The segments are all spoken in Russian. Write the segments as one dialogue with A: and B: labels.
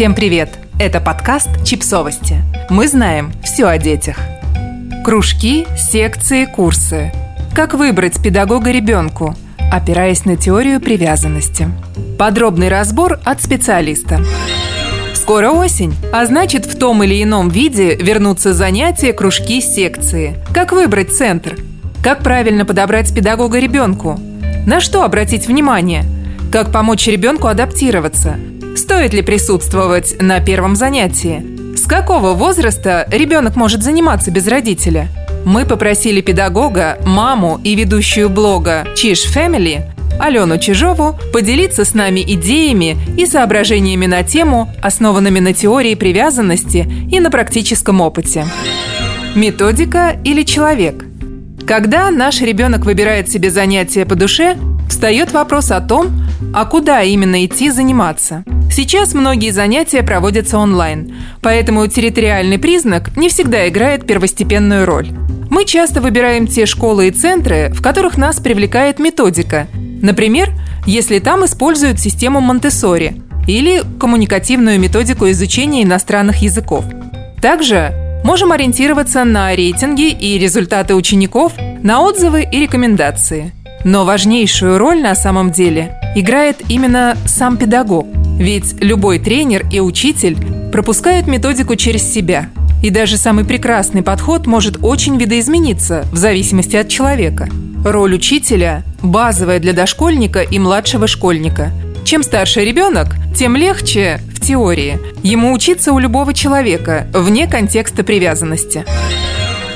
A: Всем привет! Это подкаст «Чипсовости». Мы знаем все о детях. Кружки, секции, курсы. Как выбрать педагога ребенку, опираясь на теорию привязанности. Подробный разбор от специалиста. Скоро осень, а значит в том или ином виде вернутся занятия, кружки, секции. Как выбрать центр? Как правильно подобрать педагога ребенку? На что обратить внимание? Как помочь ребенку адаптироваться? Стоит ли присутствовать на первом занятии? С какого возраста ребенок может заниматься без родителя? Мы попросили педагога, маму и ведущую блога Чиш Family Алену Чижову поделиться с нами идеями и соображениями на тему, основанными на теории привязанности и на практическом опыте. Методика или человек? Когда наш ребенок выбирает себе занятие по душе, встает вопрос о том, а куда именно идти заниматься. Сейчас многие занятия проводятся онлайн, поэтому территориальный признак не всегда играет первостепенную роль. Мы часто выбираем те школы и центры, в которых нас привлекает методика. Например, если там используют систему Монтессори или коммуникативную методику изучения иностранных языков. Также можем ориентироваться на рейтинги и результаты учеников, на отзывы и рекомендации. Но важнейшую роль на самом деле играет именно сам педагог. Ведь любой тренер и учитель пропускают методику через себя. И даже самый прекрасный подход может очень видоизмениться в зависимости от человека. Роль учителя – базовая для дошкольника и младшего школьника. Чем старше ребенок, тем легче, в теории, ему учиться у любого человека, вне контекста привязанности.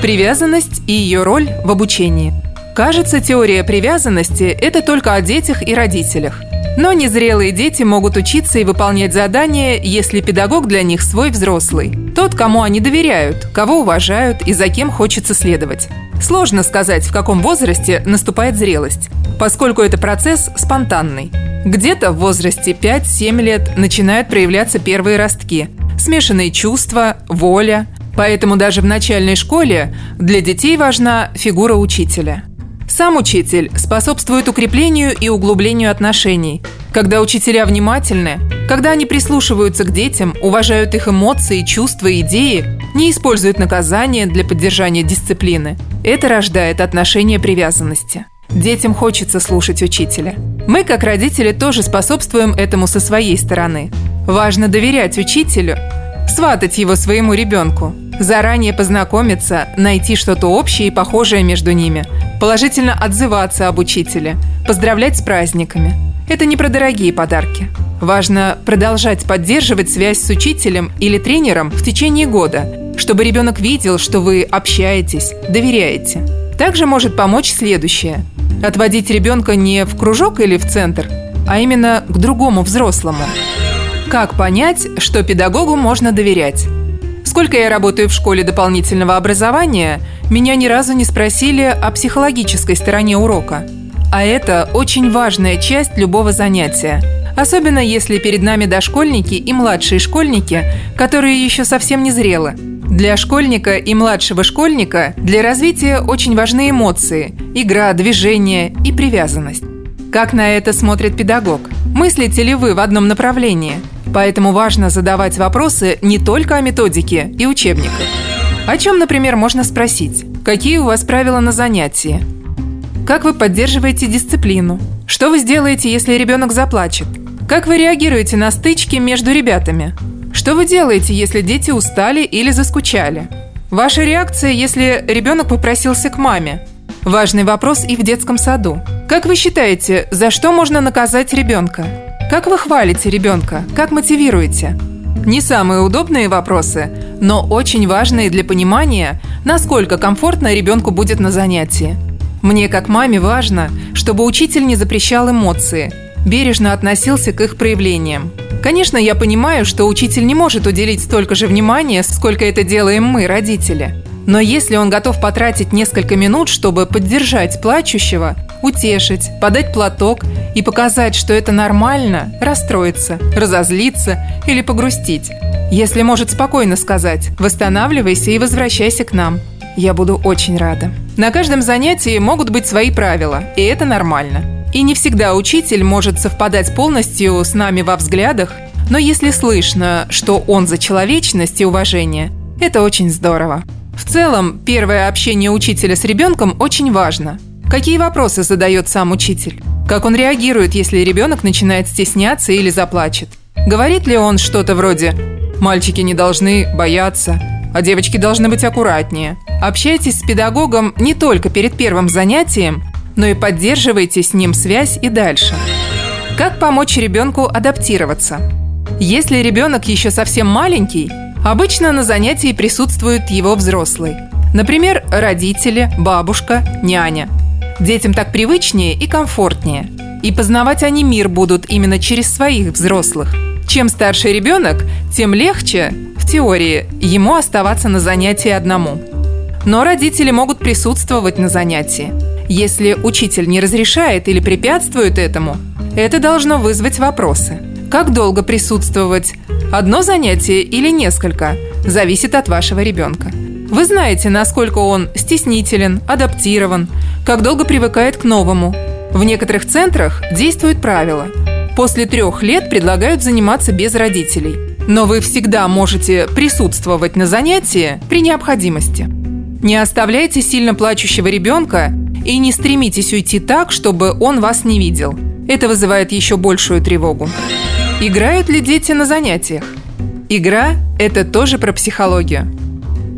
A: Привязанность и ее роль в обучении – Кажется, теория привязанности – это только о детях и родителях. Но незрелые дети могут учиться и выполнять задания, если педагог для них свой взрослый. Тот, кому они доверяют, кого уважают и за кем хочется следовать. Сложно сказать, в каком возрасте наступает зрелость, поскольку это процесс спонтанный. Где-то в возрасте 5-7 лет начинают проявляться первые ростки, смешанные чувства, воля. Поэтому даже в начальной школе для детей важна фигура учителя – сам учитель способствует укреплению и углублению отношений. Когда учителя внимательны, когда они прислушиваются к детям, уважают их эмоции, чувства идеи, не используют наказания для поддержания дисциплины, это рождает отношение привязанности. Детям хочется слушать учителя. Мы, как родители, тоже способствуем этому со своей стороны. Важно доверять учителю, сватать его своему ребенку, заранее познакомиться, найти что-то общее и похожее между ними, положительно отзываться об учителе, поздравлять с праздниками. Это не про дорогие подарки. Важно продолжать поддерживать связь с учителем или тренером в течение года, чтобы ребенок видел, что вы общаетесь, доверяете. Также может помочь следующее. Отводить ребенка не в кружок или в центр, а именно к другому взрослому. Как понять, что педагогу можно доверять? Сколько я работаю в школе дополнительного образования, меня ни разу не спросили о психологической стороне урока. А это очень важная часть любого занятия. Особенно если перед нами дошкольники и младшие школьники, которые еще совсем не зрелы. Для школьника и младшего школьника для развития очень важны эмоции, игра, движение и привязанность. Как на это смотрит педагог? Мыслите ли вы в одном направлении? Поэтому важно задавать вопросы не только о методике и учебниках. О чем, например, можно спросить? Какие у вас правила на занятии? Как вы поддерживаете дисциплину? Что вы сделаете, если ребенок заплачет? Как вы реагируете на стычки между ребятами? Что вы делаете, если дети устали или заскучали? Ваша реакция, если ребенок попросился к маме? Важный вопрос и в детском саду. Как вы считаете, за что можно наказать ребенка? Как вы хвалите ребенка? Как мотивируете? Не самые удобные вопросы, но очень важные для понимания, насколько комфортно ребенку будет на занятии. Мне как маме важно, чтобы учитель не запрещал эмоции, бережно относился к их проявлениям. Конечно, я понимаю, что учитель не может уделить столько же внимания, сколько это делаем мы, родители. Но если он готов потратить несколько минут, чтобы поддержать плачущего, утешить, подать платок и показать, что это нормально, расстроиться, разозлиться или погрустить. Если может спокойно сказать «восстанавливайся и возвращайся к нам», я буду очень рада. На каждом занятии могут быть свои правила, и это нормально. И не всегда учитель может совпадать полностью с нами во взглядах, Но если слышно, что он за человечность и уважение, это очень здорово. В целом, первое общение учителя с ребенком очень важно. Какие вопросы задает сам учитель? Как он реагирует, если ребенок начинает стесняться или заплачет? Говорит ли он что-то вроде «мальчики не должны бояться», а девочки должны быть аккуратнее. Общайтесь с педагогом не только перед первым занятием, но и поддерживайте с ним связь и дальше. Как помочь ребенку адаптироваться? Если ребенок еще совсем маленький, обычно на занятии присутствует его взрослый. Например, родители, бабушка, няня. Детям так привычнее и комфортнее. И познавать они мир будут именно через своих взрослых. Чем старше ребенок, тем легче, в теории, ему оставаться на занятии одному. Но родители могут присутствовать на занятии. Если учитель не разрешает или препятствует этому, это должно вызвать вопросы. Как долго присутствовать? Одно занятие или несколько? Зависит от вашего ребенка. Вы знаете, насколько он стеснителен, адаптирован, как долго привыкает к новому. В некоторых центрах действует правило. После трех лет предлагают заниматься без родителей. Но вы всегда можете присутствовать на занятии при необходимости. Не оставляйте сильно плачущего ребенка и не стремитесь уйти так, чтобы он вас не видел. Это вызывает еще большую тревогу. Играют ли дети на занятиях? Игра – это тоже про психологию.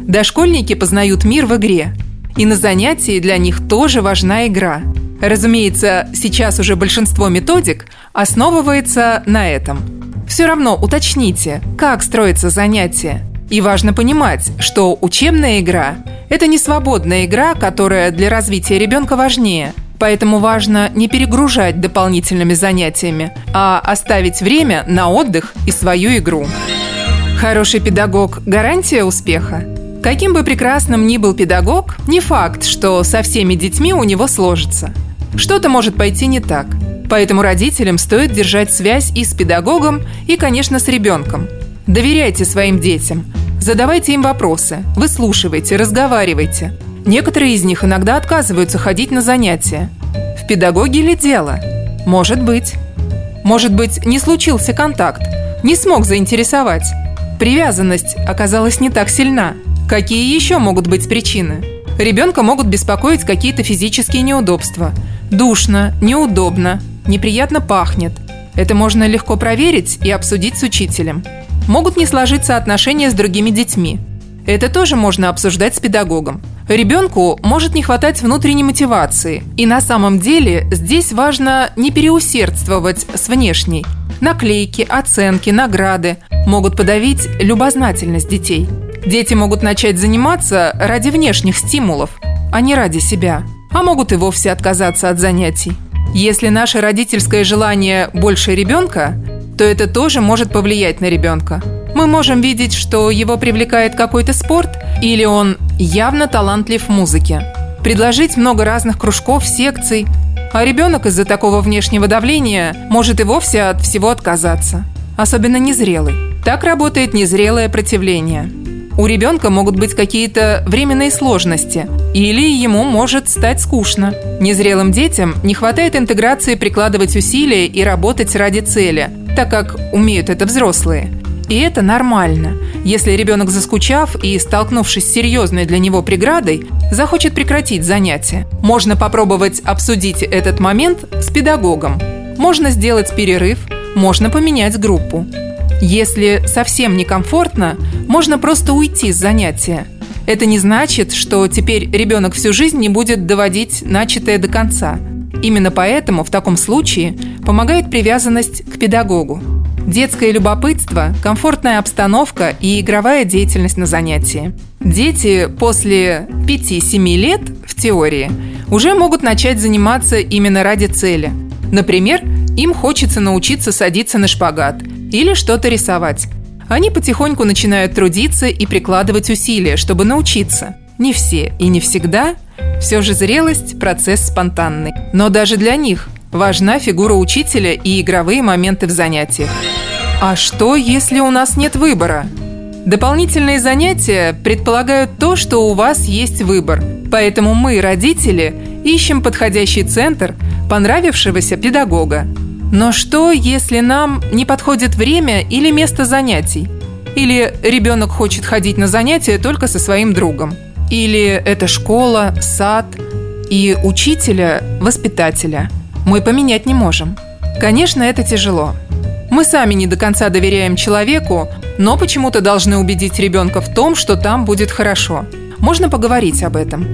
A: Дошкольники познают мир в игре. И на занятии для них тоже важна игра. Разумеется, сейчас уже большинство методик основывается на этом. Все равно уточните, как строится занятие. И важно понимать, что учебная игра – это не свободная игра, которая для развития ребенка важнее. Поэтому важно не перегружать дополнительными занятиями, а оставить время на отдых и свою игру. Хороший педагог – гарантия успеха. Каким бы прекрасным ни был педагог, не факт, что со всеми детьми у него сложится. Что-то может пойти не так. Поэтому родителям стоит держать связь и с педагогом, и, конечно, с ребенком. Доверяйте своим детям, задавайте им вопросы, выслушивайте, разговаривайте. Некоторые из них иногда отказываются ходить на занятия. В педагоге ли дело? Может быть. Может быть, не случился контакт, не смог заинтересовать. Привязанность оказалась не так сильна. Какие еще могут быть причины? Ребенка могут беспокоить какие-то физические неудобства. Душно, неудобно, неприятно пахнет. Это можно легко проверить и обсудить с учителем. Могут не сложиться отношения с другими детьми. Это тоже можно обсуждать с педагогом. Ребенку может не хватать внутренней мотивации. И на самом деле здесь важно не переусердствовать с внешней. Наклейки, оценки, награды могут подавить любознательность детей. Дети могут начать заниматься ради внешних стимулов, а не ради себя. А могут и вовсе отказаться от занятий. Если наше родительское желание больше ребенка, то это тоже может повлиять на ребенка. Мы можем видеть, что его привлекает какой-то спорт или он явно талантлив в музыке. Предложить много разных кружков, секций, а ребенок из-за такого внешнего давления может и вовсе от всего отказаться. Особенно незрелый. Так работает незрелое противление. У ребенка могут быть какие-то временные сложности, или ему может стать скучно. Незрелым детям не хватает интеграции прикладывать усилия и работать ради цели, так как умеют это взрослые. И это нормально, если ребенок, заскучав и столкнувшись с серьезной для него преградой, захочет прекратить занятие. Можно попробовать обсудить этот момент с педагогом. Можно сделать перерыв, можно поменять группу. Если совсем некомфортно, можно просто уйти с занятия. Это не значит, что теперь ребенок всю жизнь не будет доводить начатое до конца. Именно поэтому в таком случае помогает привязанность к педагогу. Детское любопытство, комфортная обстановка и игровая деятельность на занятии. Дети после 5-7 лет, в теории, уже могут начать заниматься именно ради цели. Например, им хочется научиться садиться на шпагат или что-то рисовать. Они потихоньку начинают трудиться и прикладывать усилия, чтобы научиться. Не все и не всегда. Все же зрелость – процесс спонтанный. Но даже для них Важна фигура учителя и игровые моменты в занятиях. А что, если у нас нет выбора? Дополнительные занятия предполагают то, что у вас есть выбор. Поэтому мы, родители, ищем подходящий центр понравившегося педагога. Но что, если нам не подходит время или место занятий? Или ребенок хочет ходить на занятия только со своим другом? Или это школа, сад и учителя, воспитателя? Мы поменять не можем. Конечно, это тяжело. Мы сами не до конца доверяем человеку, но почему-то должны убедить ребенка в том, что там будет хорошо. Можно поговорить об этом.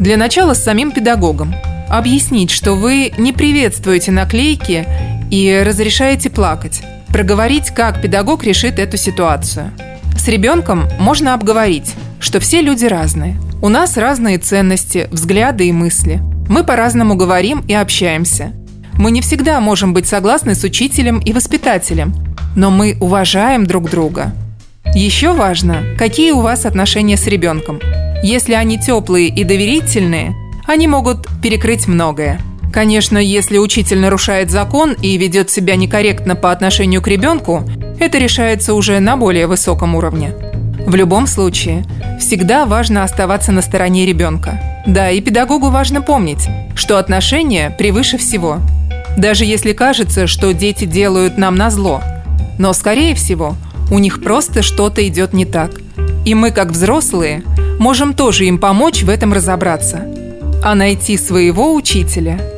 A: Для начала с самим педагогом. Объяснить, что вы не приветствуете наклейки и разрешаете плакать. Проговорить, как педагог решит эту ситуацию. С ребенком можно обговорить, что все люди разные. У нас разные ценности, взгляды и мысли. Мы по-разному говорим и общаемся. Мы не всегда можем быть согласны с учителем и воспитателем, но мы уважаем друг друга. Еще важно, какие у вас отношения с ребенком. Если они теплые и доверительные, они могут перекрыть многое. Конечно, если учитель нарушает закон и ведет себя некорректно по отношению к ребенку, это решается уже на более высоком уровне. В любом случае, всегда важно оставаться на стороне ребенка. Да, и педагогу важно помнить, что отношения превыше всего – даже если кажется, что дети делают нам на зло. Но, скорее всего, у них просто что-то идет не так. И мы, как взрослые, можем тоже им помочь в этом разобраться. А найти своего учителя –